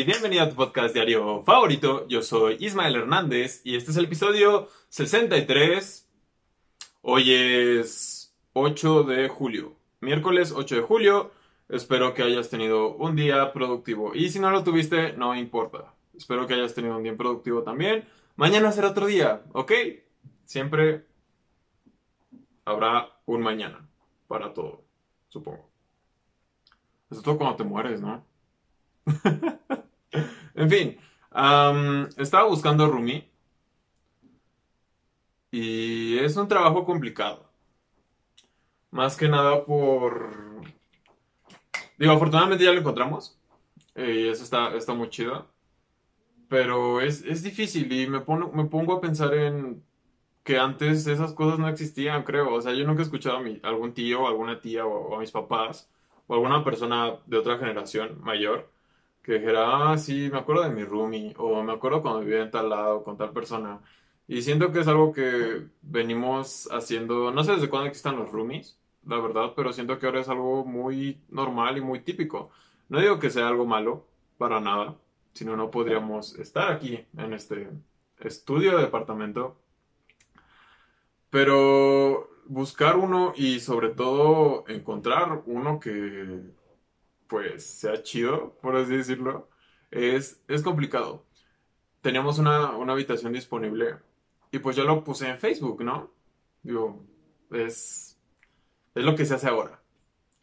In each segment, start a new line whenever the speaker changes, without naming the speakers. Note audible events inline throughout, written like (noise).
bienvenido a tu podcast diario favorito. Yo soy Ismael Hernández y este es el episodio 63. Hoy es 8 de julio, miércoles 8 de julio. Espero que hayas tenido un día productivo y si no lo tuviste, no importa. Espero que hayas tenido un día productivo también. Mañana será otro día, ¿ok? Siempre habrá un mañana para todo, supongo. Es todo cuando te mueres, ¿no? (laughs) en fin, estaba buscando Rumi y es un trabajo complicado. Más que nada por... Digo, afortunadamente ya lo encontramos. Y eso está, está muy chido. Pero es, difícil y me, me pongo a pensar en que antes esas cosas no existían, creo. O sea, yo nunca he escuchado a, mi, algún tío o alguna tía o, a mis papás o alguna persona de otra generación mayor que dijera, ah, sí, me acuerdo de mi roomie, o me acuerdo cuando vivía en tal lado con tal persona. Y siento que es algo que venimos haciendo, no sé desde cuándo existan los roomies, la verdad, pero siento que ahora es algo muy normal y muy típico. No digo que sea algo malo, para nada, sino no podríamos estar aquí en este estudio de departamento. Pero buscar uno y sobre todo encontrar uno que pues sea chido, por así decirlo, es, es complicado. Teníamos una, una habitación disponible y pues yo lo puse en Facebook, ¿no? Digo, es, es lo que se hace ahora,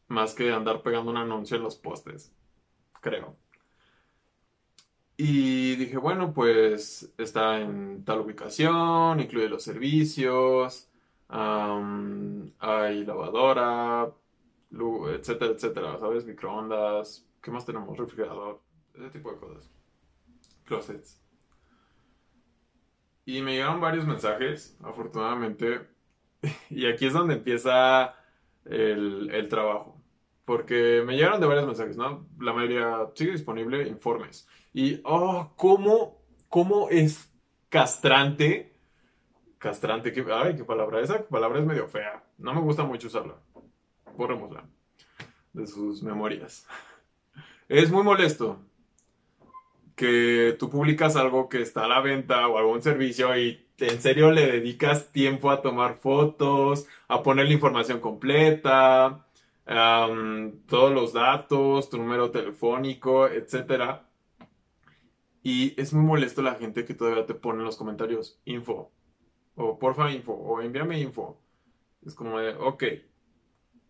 más que andar pegando un anuncio en los postes, creo. Y dije, bueno, pues está en tal ubicación, incluye los servicios, hay lavadora, etcétera, etcétera, ¿sabes? Microondas, ¿qué más tenemos? Refrigerador, ese tipo de cosas. Closets. Y me llegaron varios mensajes, afortunadamente. (laughs) Y aquí es donde empieza el, el trabajo. Porque me llegaron de varios mensajes, ¿no? La mayoría sigue disponible, informes. Y, oh, ¿cómo, cómo es castrante? Castrante, ¿qué, ay, qué palabra. Esa palabra es medio fea. No me gusta mucho usarla borrémosla de sus memorias. (laughs) Es muy molesto que tú publicas algo que está a la venta o algún servicio y en serio le dedicas tiempo a tomar fotos, a poner la información completa, todos los datos, tu número telefónico, etc. Y es muy molesto la gente que todavía te pone en los comentarios info, o porfa info, o envíame info. Es como de, ok,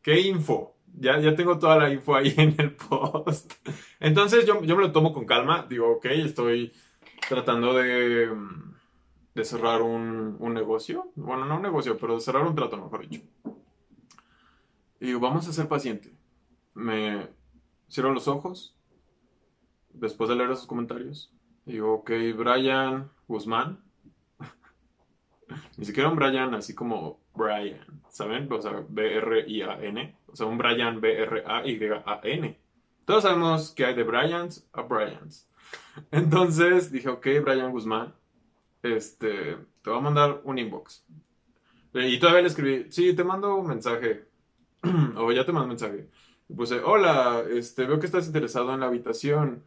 ¿Qué info? Ya, ya tengo toda la info ahí en el post. Entonces yo, yo me lo tomo con calma. Digo, ok, estoy tratando de, de cerrar un, un, negocio. Bueno, no un negocio, pero de cerrar un trato, mejor dicho. Y digo, vamos a ser paciente. Me cierro los ojos. Después de leer esos comentarios. Digo, ok, Brian Guzmán. (laughs) Ni siquiera un Brian así como Brian, ¿saben? O sea, B-R-I-A-N. O sea, un Brian B-R-A-Y-A-N. Todos sabemos que hay de Bryans a Bryans. (laughs) Entonces dije, ok, Brian Guzmán, este, te voy a mandar un inbox. Y todavía le escribí, sí, te mando un mensaje. (clears throat) o ya te mando un mensaje. Y puse, hola, este, veo que estás interesado en la habitación.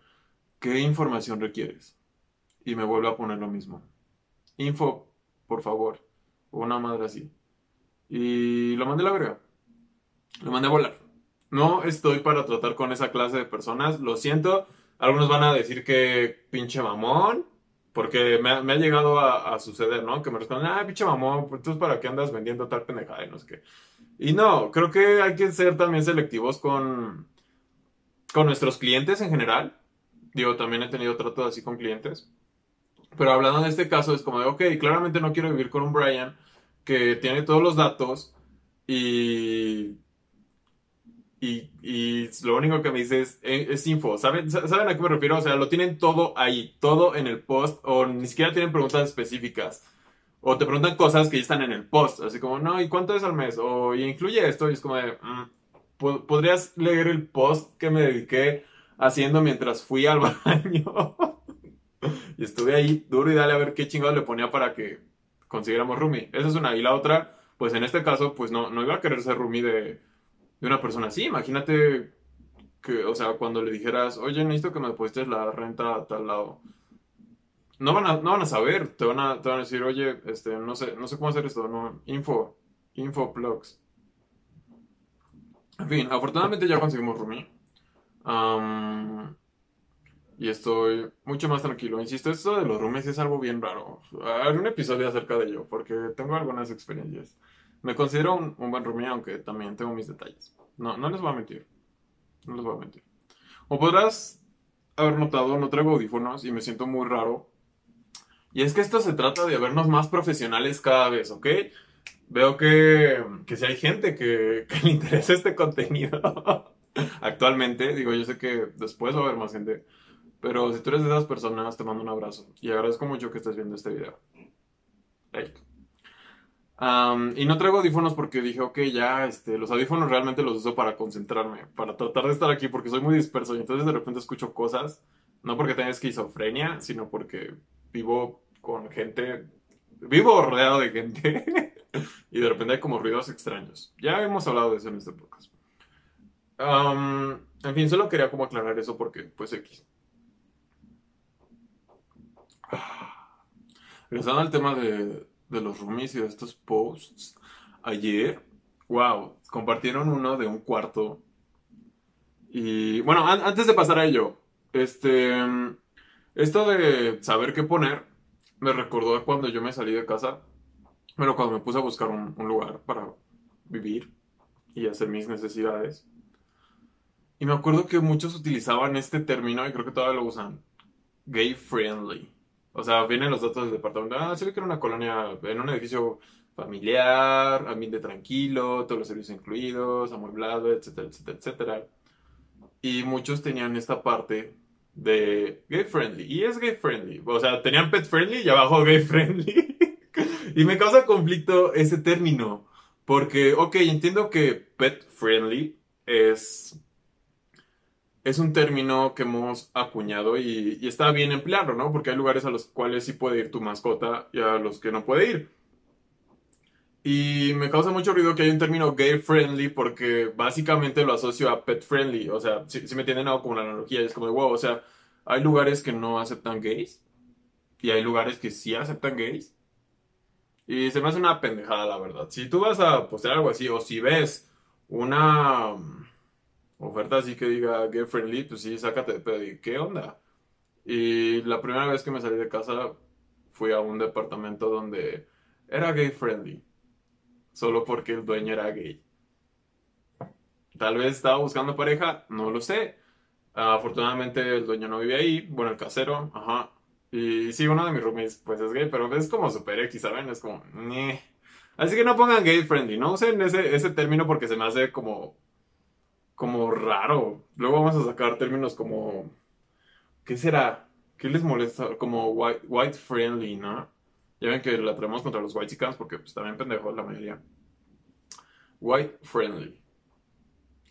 ¿Qué información requieres? Y me vuelve a poner lo mismo. Info, por favor. O una madre así. Y lo mandé a la verga. Lo mandé a volar. No estoy para tratar con esa clase de personas. Lo siento. Algunos van a decir que pinche mamón. Porque me, ha llegado a, suceder, ¿no? Que me responden, ah, pinche mamón, pues entonces para qué andas vendiendo tal pendejada y no sé qué. Y no, creo que hay que ser también selectivos con, con nuestros clientes en general. Digo, también he tenido trato así con clientes. Pero hablando de este caso, es como de, ok, claramente no quiero vivir con un Brian que tiene todos los datos y, y, lo único que me dice es, es, info. ¿Saben, ¿Saben a qué me refiero? O sea, lo tienen todo ahí, todo en el post, o ni siquiera tienen preguntas específicas. O te preguntan cosas que ya están en el post, así como, no, ¿y cuánto es al mes? O ¿y incluye esto, y es como mm, ¿podrías leer el post que me dediqué haciendo mientras fui al (laughs) baño? (laughs) y estuve ahí duro y dale a ver qué chingados le ponía para que consiguiéramos roomie. Esa es una. Y la otra, pues en este caso, pues no, no iba a querer ser roomie de, de una persona así. Imagínate que, o sea, cuando le dijeras, oye, necesito que me deposites la renta a tal lado. No van a, no van a saber, te van a, te van a decir, oye, este, no sé, no sé cómo hacer esto, no, info, info plugs. En fin, afortunadamente ya conseguimos roomie. Y estoy mucho más tranquilo. Insisto, esto de los roomies es algo bien raro. Haré un episodio acerca de ello, porque tengo algunas experiencias. Me considero un, un buen roomie, aunque también tengo mis detalles. No, no les voy a mentir. No les voy a mentir. O podrás haber notado, no traigo audífonos y me siento muy raro. Y es que esto se trata de vernos más profesionales cada vez, ¿ok? Veo que, que si hay gente que, que le interesa este contenido (laughs) actualmente, digo, yo sé que después va a haber más gente, pero si tú eres de esas personas, te mando un abrazo y agradezco mucho que estés viendo este video. Like. Am, y no traigo audífonos porque dije, ok, ya, este, los audífonos realmente los uso para concentrarme, para tratar de estar aquí porque soy muy disperso y entonces de repente escucho cosas, no porque tenga esquizofrenia, sino porque vivo con gente, vivo rodeado de gente (laughs) y de repente hay como ruidos extraños. Ya hemos hablado de eso en este podcast. Am, en fin, solo quería como aclarar eso porque, pues, X. Regresando al tema de, de los roomies y de estos posts, ayer, wow, compartieron uno de un cuarto. Y bueno, an- antes de pasar a ello, este, esto de saber qué poner me recordó cuando yo me salí de casa, bueno, cuando me puse a buscar un, un lugar para vivir y hacer mis necesidades. Y me acuerdo que muchos utilizaban este término y creo que todavía lo usan, gay friendly. O sea, vienen los datos del departamento. Ah, se ve que era una colonia en un edificio familiar, ambiente tranquilo, todos los servicios incluidos, amueblado, etcétera, etcétera, etcétera. Y muchos tenían esta parte de gay friendly. Y es gay friendly. O sea, tenían pet friendly y abajo gay friendly. (laughs) y me causa conflicto ese término. Porque, ok, entiendo que pet friendly es es un término que hemos acuñado y, y está bien emplearlo, ¿no? Porque hay lugares a los cuales sí puede ir tu mascota y a los que no puede ir. Y me causa mucho ruido que hay un término gay friendly porque básicamente lo asocio a pet friendly. O sea, si, me entienden algo como la analogía, es como de wow, o sea, hay lugares que no aceptan gays y hay lugares que sí aceptan gays. Y se me hace una pendejada, la verdad. Si tú vas a postear algo así, o si ves una oferta así que diga gay friendly, pues sí, sácate de pedo. ¿Y qué onda? Y la primera vez que me salí de casa fui a un departamento donde era gay friendly, solo porque el dueño era gay. Tal vez estaba buscando pareja, no lo sé. Afortunadamente el dueño no vive ahí, bueno, el casero, ajá. Y sí, uno de mis roomies pues es gay, pero es como super X, ¿saben? Es como, "Ñe". Así que no pongan gay friendly, no usen ese, ese término porque se me hace como, como raro. Luego vamos a sacar términos como, ¿qué será? ¿Qué les molesta? Como white, white friendly, ¿no? Ya ven que la traemos contra los white porque pues también pendejos la mayoría. White friendly.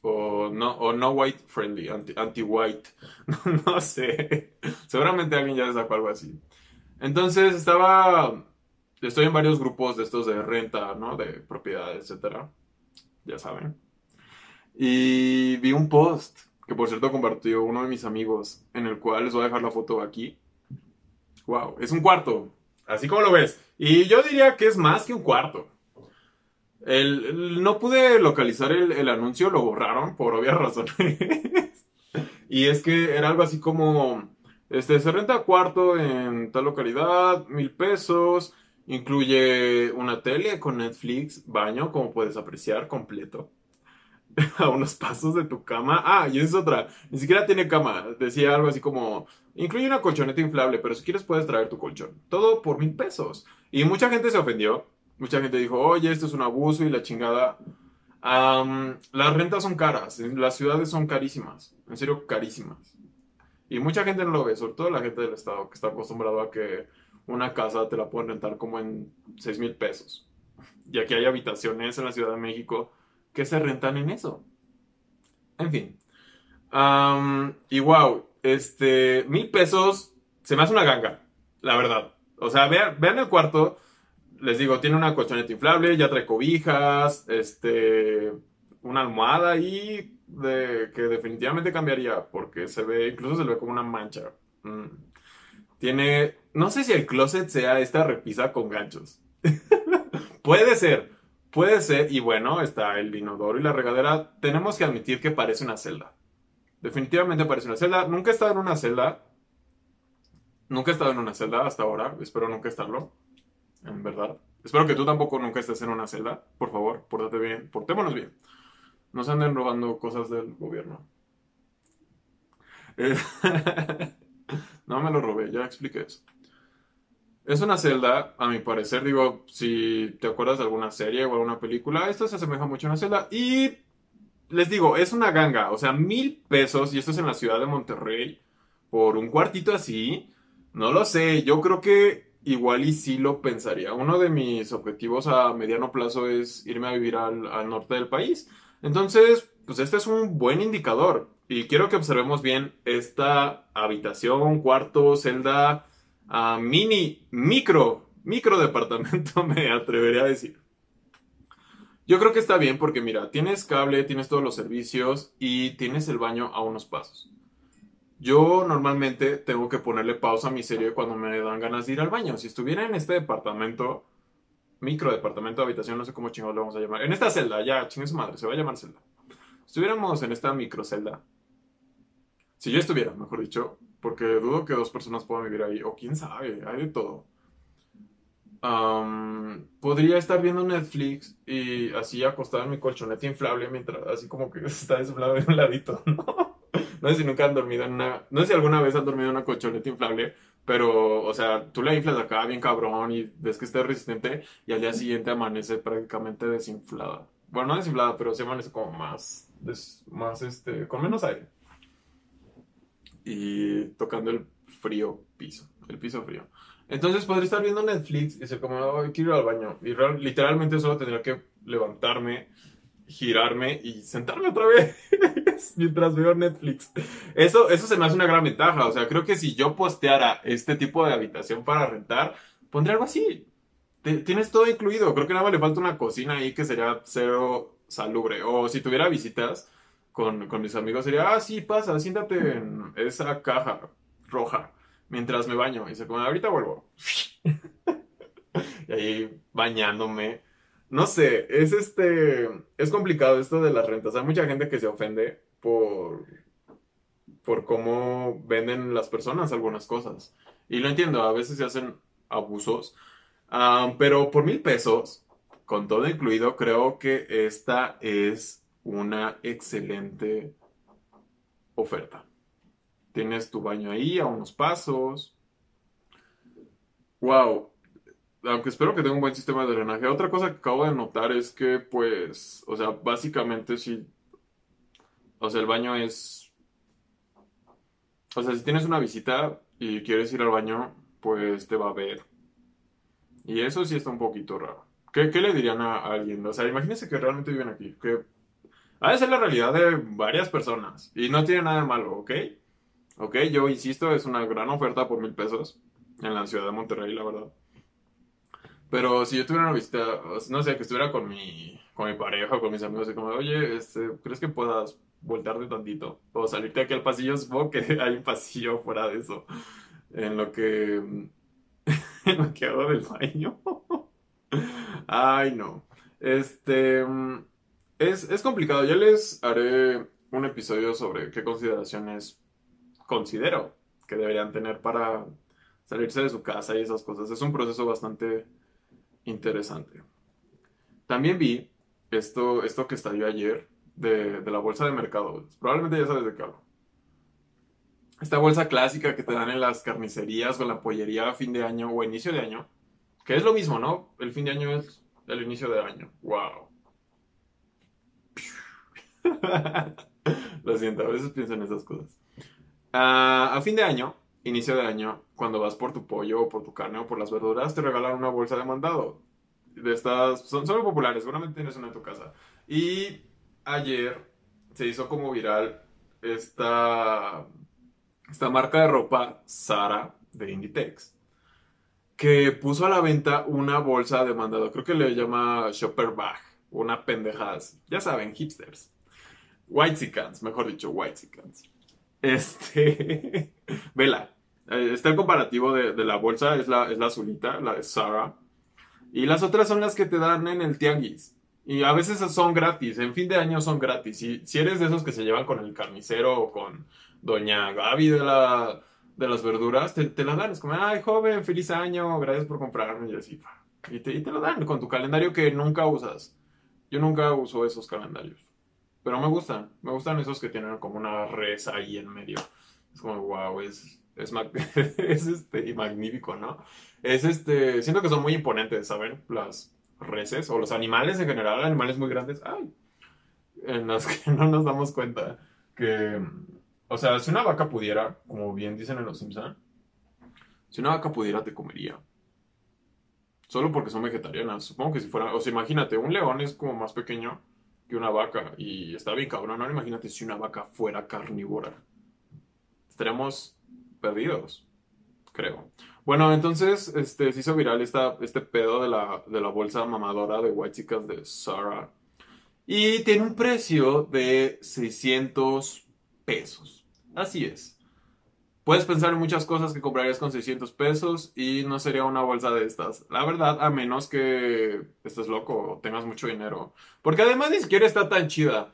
O no, o no white friendly, anti, anti-white. (laughs) No sé. Seguramente alguien ya sacó algo así. Entonces estaba. Estoy en varios grupos de estos de renta, ¿no? De propiedades, etcétera. Ya saben. Y vi un post que por cierto compartió uno de mis amigos, en el cual les voy a dejar la foto aquí. Wow, es un cuarto, así como lo ves. Y yo diría que es más que un cuarto. No pude localizar el, el anuncio, lo borraron por obvias (laughs) razones. Y es que era algo así como, este, se renta cuarto en tal localidad, mil pesos, incluye una tele con Netflix, baño, como puedes apreciar, completo, (laughs) a unos pasos de tu cama. Ah, y esa es otra, ni siquiera tiene cama, decía algo así como, incluye una colchoneta inflable, pero si quieres puedes traer tu colchón. Todo por mil pesos. Y mucha gente se ofendió, mucha gente dijo, oye, esto es un abuso y la chingada. Am, las rentas son caras, las ciudades son carísimas, en serio carísimas. Y mucha gente no lo ve, sobre todo la gente del estado que está acostumbrado a que una casa te la pueden rentar como en 6 mil pesos. Y aquí hay habitaciones en la Ciudad de México que se rentan en eso. En fin. Am, y wow, este, mil pesos se me hace una ganga, la verdad. O sea, vean, el cuarto, les digo, tiene una colchoneta inflable, ya trae cobijas, este, una almohada y de que definitivamente cambiaría porque se ve, incluso se ve como una mancha. Mm. Tiene, no sé si el closet sea esta repisa con ganchos. (laughs) puede ser, puede ser. Y bueno, está el inodoro y la regadera. Tenemos que admitir que parece una celda. Definitivamente parece una celda. Nunca he estado en una celda. Nunca he estado en una celda hasta ahora. Espero nunca estarlo. En verdad. Espero que tú tampoco nunca estés en una celda. Por favor, pórtate bien. Portémonos bien. No se anden robando cosas del gobierno. Eh, (laughs) no me lo robé, ya expliqué eso. Es una celda, a mi parecer, digo, si te acuerdas de alguna serie o alguna película, esto se asemeja mucho a una celda. Y les digo, es una ganga, o sea, mil pesos, y esto es en la ciudad de Monterrey, por un cuartito así. No lo sé, yo creo que igual y sí lo pensaría. Uno de mis objetivos a mediano plazo es irme a vivir al, al norte del país. Entonces, pues este es un buen indicador. Y quiero que observemos bien esta habitación, cuarto, celda, uh, mini, micro, micro departamento, (laughs) me atrevería a decir. Yo creo que está bien porque mira, tienes cable, tienes todos los servicios y tienes el baño a unos pasos. Yo normalmente tengo que ponerle pausa a mi serie cuando me dan ganas de ir al baño. Si estuviera en este departamento, micro departamento de habitación, no sé cómo chingados lo vamos a llamar. En esta celda, ya, chingue su madre, se va a llamar celda. Estuviéramos en esta micro celda. Si yo estuviera, mejor dicho, porque dudo que dos personas puedan vivir ahí, o quién sabe, hay de todo. podría estar viendo Netflix y así acostado en mi colchonete inflable mientras, así como que (laughs) está desinflado de un ladito, ¿no? No sé si nunca han dormido en una, no sé si alguna vez han dormido en una colchoneta inflable, pero, o sea, tú la inflas acá bien cabrón y ves que está resistente y al día siguiente amanece prácticamente desinflada. Bueno, no desinflada, pero se amanece como más, más este, con menos aire. Y tocando el frío piso, el piso frío. Entonces podría estar viendo Netflix y ser como, oh, quiero ir al baño. Y literalmente solo tendría que levantarme, girarme y sentarme otra vez (laughs) mientras veo Netflix. Eso, eso se me hace una gran ventaja. O sea, creo que si yo posteara este tipo de habitación para rentar, pondría algo así. tienes todo incluido. Creo que nada más le falta una cocina ahí que sería cero salubre. O si tuviera visitas con, con mis amigos, sería, ah, sí, pasa, siéntate en esa caja roja mientras me baño. Y se come, ahorita vuelvo. (laughs) y ahí bañándome no sé, es este, es complicado esto de las rentas. Hay mucha gente que se ofende por, por cómo venden las personas algunas cosas. Y lo entiendo, a veces se hacen abusos. Ah, pero por mil pesos, con todo incluido, creo que esta es una excelente oferta. Tienes tu baño ahí a unos pasos. Wow, aunque espero que tenga un buen sistema de drenaje. Otra cosa que acabo de notar es que, pues, o sea, básicamente si, o sea, el baño es, o sea, si tienes una visita y quieres ir al baño, pues te va a ver. Y eso sí está un poquito raro. ¿Qué, le dirían a, alguien? O sea, imagínense que realmente viven aquí, que ha de ser la realidad de varias personas y no tiene nada de malo, ¿ok? Ok, yo insisto, es una gran oferta por mil pesos en la ciudad de Monterrey, la verdad. Pero si yo tuviera una visita, no sé, que estuviera con mi, con mi pareja o con mis amigos, y como, oye, este, ¿crees que puedas voltearte tantito? O salirte aquí al pasillo, supongo que (laughs) hay un pasillo fuera de eso. En lo que. (laughs) en lo que hago del baño. (laughs) Ay, no. Este. Es, es complicado. Ya les haré un episodio sobre qué consideraciones considero que deberían tener para salirse de su casa y esas cosas. Es un proceso bastante interesante. También vi esto, esto que estalló ayer de, la bolsa de mercado. Probablemente ya sabes de qué hablo. Esta bolsa clásica que te dan en las carnicerías o en la pollería a fin de año o a inicio de año. Que es lo mismo, ¿no? El fin de año es el inicio de año. ¡Wow! (laughs) lo siento, a veces pienso en esas cosas. Ah, a fin de año inicio de año, cuando vas por tu pollo o por tu carne o por las verduras, te regalan una bolsa de mandado. De estas, son, muy populares, seguramente tienes una en tu casa. Y ayer se hizo como viral esta, esta marca de ropa, Sara, de Inditex, que puso a la venta una bolsa de mandado. Creo que le llama Shopper Bag, una pendejas. Ya saben, hipsters. Whitesicans, mejor dicho, Whitesicans. Este, (laughs) vela. Eh, está el comparativo de, la bolsa, es la, es la azulita, la de Zara. Y las otras son las que te dan en el tianguis. Y a veces son gratis, en fin de año son gratis. Y si eres de esos que se llevan con el carnicero o con doña Gaby de, la, de las verduras, te, te la dan. Es como, ay, joven, feliz año, gracias por comprarme. Y así, y te, y te dan con tu calendario que nunca usas. Yo nunca uso esos calendarios. Pero me gustan, me gustan esos que tienen como una res ahí en medio. Es como, wow, es, es, (laughs) es este, magnífico, ¿no? Es este, siento que son muy imponentes, ¿saben? Las reses o los animales en general, animales muy grandes, ay, en los que (laughs) no nos damos cuenta que, o sea, si una vaca pudiera, como bien dicen en los Simpson, si una vaca pudiera te comería. Solo porque son vegetarianas. Supongo que si fuera, o sea, imagínate, un león es como más pequeño que una vaca y está bien cabrón. ¿no? imagínate si una vaca fuera carnívora. Estaríamos perdidos, creo. Bueno, entonces este, se hizo viral esta, este pedo de la, de la bolsa mamadora de White de Zara. Y tiene un precio de 600 pesos. Así es. Puedes pensar en muchas cosas que comprarías con 600 pesos y no sería una bolsa de estas. La verdad, a menos que estés loco o tengas mucho dinero. Porque además ni siquiera está tan chida.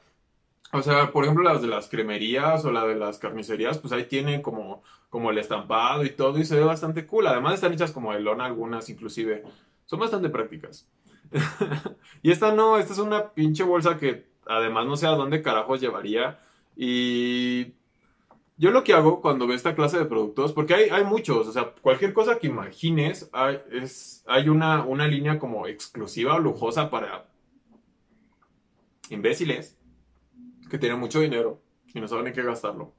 O sea, por ejemplo, las de las cremerías o la de las carnicerías, pues ahí tienen como, como el estampado y todo y se ve bastante cool. Además están hechas como de lona algunas inclusive. Son bastante prácticas. (laughs) y esta no, esta es una pinche bolsa que además no sé a dónde carajos llevaría. Y yo lo que hago cuando veo esta clase de productos, porque hay, hay muchos, o sea, cualquier cosa que imagines, hay, es, hay una, una línea como exclusiva o lujosa para imbéciles que tienen mucho dinero y no saben en qué gastarlo.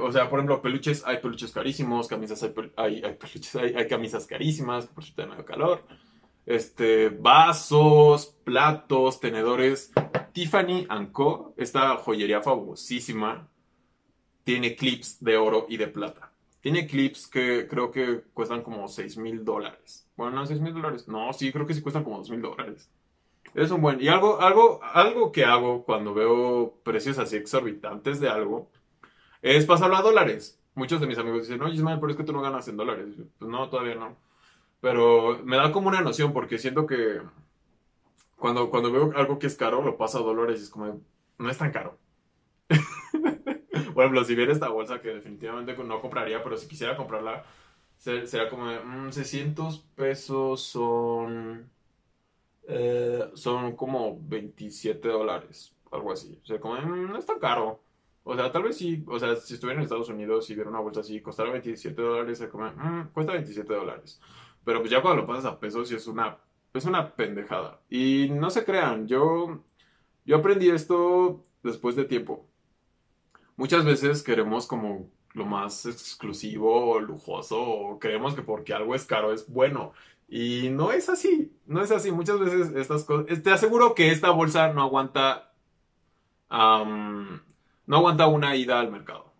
o sea, por ejemplo, peluches, hay peluches carísimos, camisas, hay, hay, peluches, hay, camisas carísimas, por cierto, medio calor. Este, vasos, platos, tenedores. Tiffany Co., esta joyería famosísima, tiene clips de oro y de plata. Tiene clips que creo que cuestan como 6 mil dólares. Bueno, no, 6 mil dólares. No, sí, creo que sí cuestan como 2 mil dólares. Es un buen. Y algo, algo, algo que hago cuando veo precios así exorbitantes de algo es pasarlo a dólares. Muchos de mis amigos dicen, no, Ismael, pero es que tú no ganas en dólares. Pues no, todavía no. Pero me da como una noción porque siento que cuando, cuando veo algo que es caro, lo paso a dólares y es como, no es tan caro. (laughs) Por ejemplo, si viera esta bolsa que definitivamente no compraría, pero si quisiera comprarla, sería como, 600 mm, pesos son eh, son como 27 dólares, algo así. O sea, como mm, no es tan caro. O sea, tal vez sí, o sea, si estuviera en Estados Unidos y viera una bolsa así, costara 27 dólares, se come, mm, cuesta 27 dólares. Pero pues ya cuando lo pasas a pesos, sí es una, es una pendejada. Y no se crean, yo, yo aprendí esto después de tiempo. Muchas veces queremos como lo más exclusivo o lujoso o creemos que porque algo es caro es bueno. Y no es así, no es así. Muchas veces estas cosas... Te aseguro que esta bolsa no aguanta... no aguanta una ida al mercado.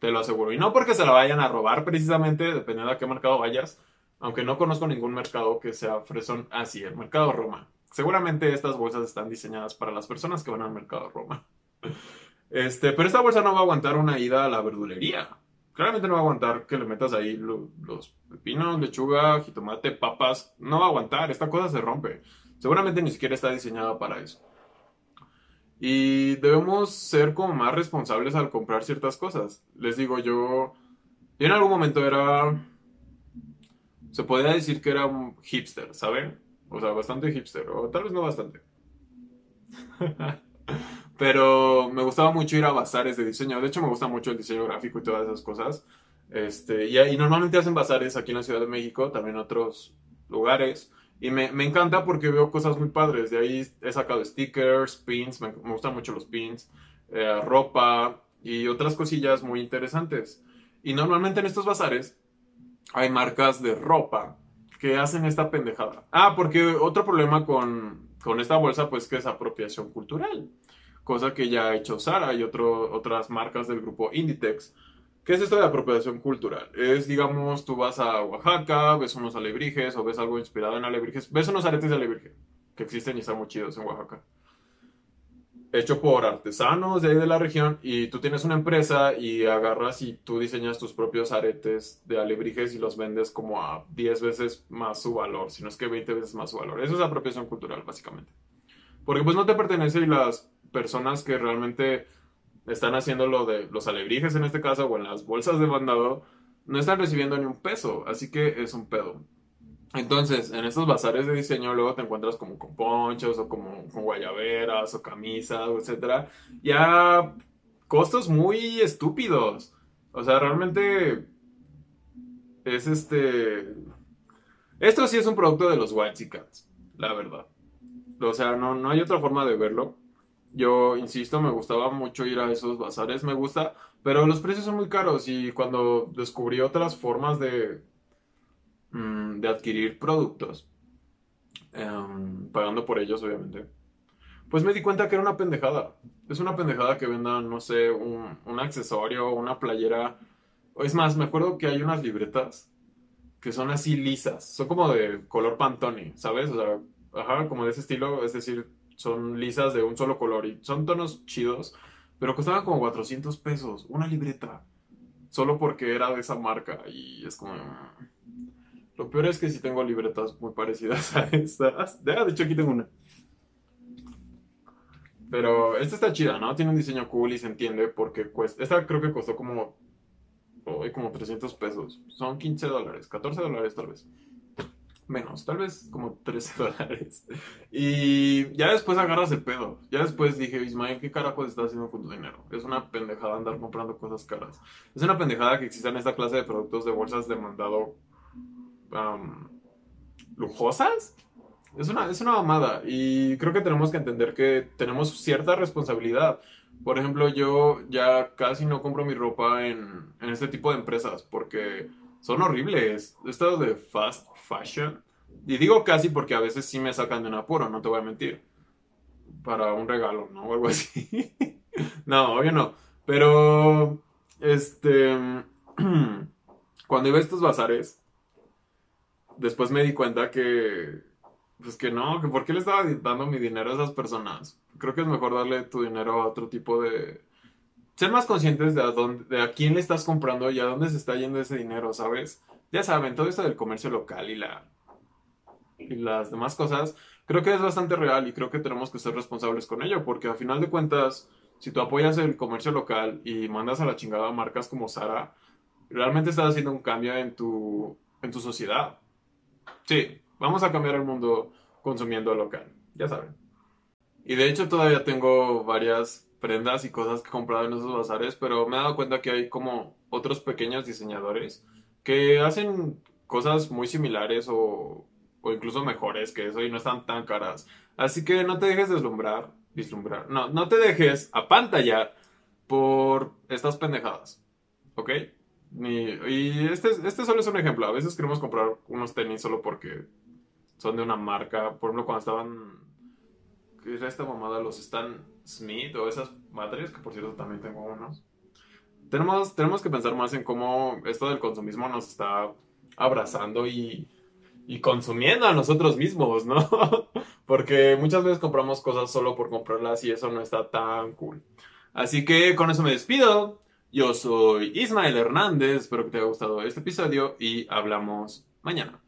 Te lo aseguro. Y no porque se la vayan a robar precisamente, dependiendo a qué mercado vayas. Aunque no conozco ningún mercado que sea fresón así, el mercado Roma. Seguramente estas bolsas están diseñadas para las personas que van al mercado Roma. (laughs) Este, pero esta bolsa no va a aguantar una ida a la verdulería claramente no va a aguantar que le metas ahí los pepinos, lechuga, jitomate, papas. No va a aguantar, esta cosa se rompe. Seguramente ni siquiera está diseñada para eso. Y debemos ser como más responsables al comprar ciertas cosas. Les digo, yo, yo en algún momento era, se podría decir que era un hipster, ¿saben? O sea, bastante hipster, o tal vez no bastante. (laughs) Pero me gustaba mucho ir a bazares de diseño. De hecho, me gusta mucho el diseño gráfico y todas esas cosas. Este, y, normalmente hacen bazares aquí en la Ciudad de México, también en otros lugares. Y me, me, encanta porque veo cosas muy padres. De ahí he sacado stickers, pins, me, gustan mucho los pins, eh, ropa y otras cosillas muy interesantes. Y normalmente en estos bazares hay marcas de ropa que hacen esta pendejada. Ah, porque otro problema con, con esta bolsa, pues que es apropiación cultural cosa que ya ha hecho Sara y otro, otras marcas del grupo Inditex. ¿Qué es esto de apropiación cultural? Es, digamos, tú vas a Oaxaca, ves unos alebrijes o ves algo inspirado en alebrijes, ves unos aretes de alebrije que existen y están muy chidos en Oaxaca. hecho por artesanos de ahí de la región y tú tienes una empresa y agarras y tú diseñas tus propios aretes de alebrijes y los vendes como a 10 veces más su valor, si no es que 20 veces más su valor. Eso es apropiación cultural, básicamente. Porque pues no te pertenece y las personas que realmente están haciendo lo de los alebrijes en este caso o en las bolsas de mandado no están recibiendo ni un peso, así que es un pedo. Entonces, en estos bazares de diseño luego te encuentras como con ponchos o como con guayaberas o camisas, etcétera, ya costos muy estúpidos. O sea, realmente es este esto sí es un producto de los White Cats, la verdad. O sea, no, no hay otra forma de verlo. Yo insisto, me gustaba mucho ir a esos bazares, me gusta, pero los precios son muy caros y cuando descubrí otras formas de Mm, de adquirir productos, em, pagando por ellos, obviamente, pues me di cuenta que era una pendejada. Es una pendejada que vendan, no sé, un, un accesorio, una playera. Es más, me acuerdo que hay unas libretas que son así lisas, son como de color Pantone, ¿sabes? O sea, ajá, como de ese estilo, es decir, son lisas de un solo color y son tonos chidos, pero costaban como 400 pesos, una libreta, solo porque era de esa marca y es como... Lo peor es que sí tengo libretas muy parecidas a estas. De hecho, aquí tengo una. Pero esta está chida, ¿no? Tiene un diseño cool y se entiende porque cuesta. Esta creo que costó como. Como 300 pesos. Son 15 dólares, 14 dólares tal vez. Menos, tal vez como 13 (laughs) dólares. Y ya después agarras el pedo. Ya después dije, Ismael, ¿qué carajos estás haciendo con tu dinero? Es una pendejada andar comprando cosas caras. Es una pendejada que existan esta clase de productos de bolsas de mandado lujosas. Es una, es una mamada y creo que tenemos que entender que tenemos cierta responsabilidad. Por ejemplo, yo ya casi no compro mi ropa en, en este tipo de empresas porque son horribles. Esto de fast fashion. Y digo casi porque a veces sí me sacan de un apuro, no te voy a mentir. Para un regalo, ¿no? O algo así. (laughs) no, obvio no. Pero, este, (clears throat) cuando iba a estos bazares, después me di cuenta que, pues que no, que por qué le estaba dando mi dinero a esas personas. Creo que es mejor darle tu dinero a otro tipo de... Ser más conscientes de a, dónde, de a quién le estás comprando y a dónde se está yendo ese dinero, ¿sabes? Ya saben, todo esto del comercio local y, la, y las demás cosas, creo que es bastante real y creo que tenemos que ser responsables con ello, porque a final de cuentas, si tú apoyas el comercio local y mandas a la chingada marcas como Sara, realmente estás haciendo un cambio en tu, en tu sociedad. Sí, vamos a cambiar el mundo consumiendo local, ya saben. Y de hecho todavía tengo varias prendas y cosas que he comprado en esos bazares, pero me he dado cuenta que hay como otros pequeños diseñadores que hacen cosas muy similares o, o incluso mejores que eso y no están tan caras. Así que no te dejes deslumbrar, vislumbrar, no, no te dejes apantallar por estas pendejadas, ¿ok? y este, este solo es un ejemplo. A veces queremos comprar unos tenis solo porque son de una marca. Por ejemplo, cuando estaban. ¿Qué era esta mamada? Los Stan Smith o esas madres, que por cierto también tengo unos. Tenemos, tenemos que pensar más en cómo esto del consumismo nos está abrazando y, y consumiendo a nosotros mismos, ¿no? (laughs) Porque muchas veces compramos cosas solo por comprarlas y eso no está tan cool. Así que con eso me despido. Yo soy Ismael Hernández, espero que te haya gustado este episodio y hablamos mañana.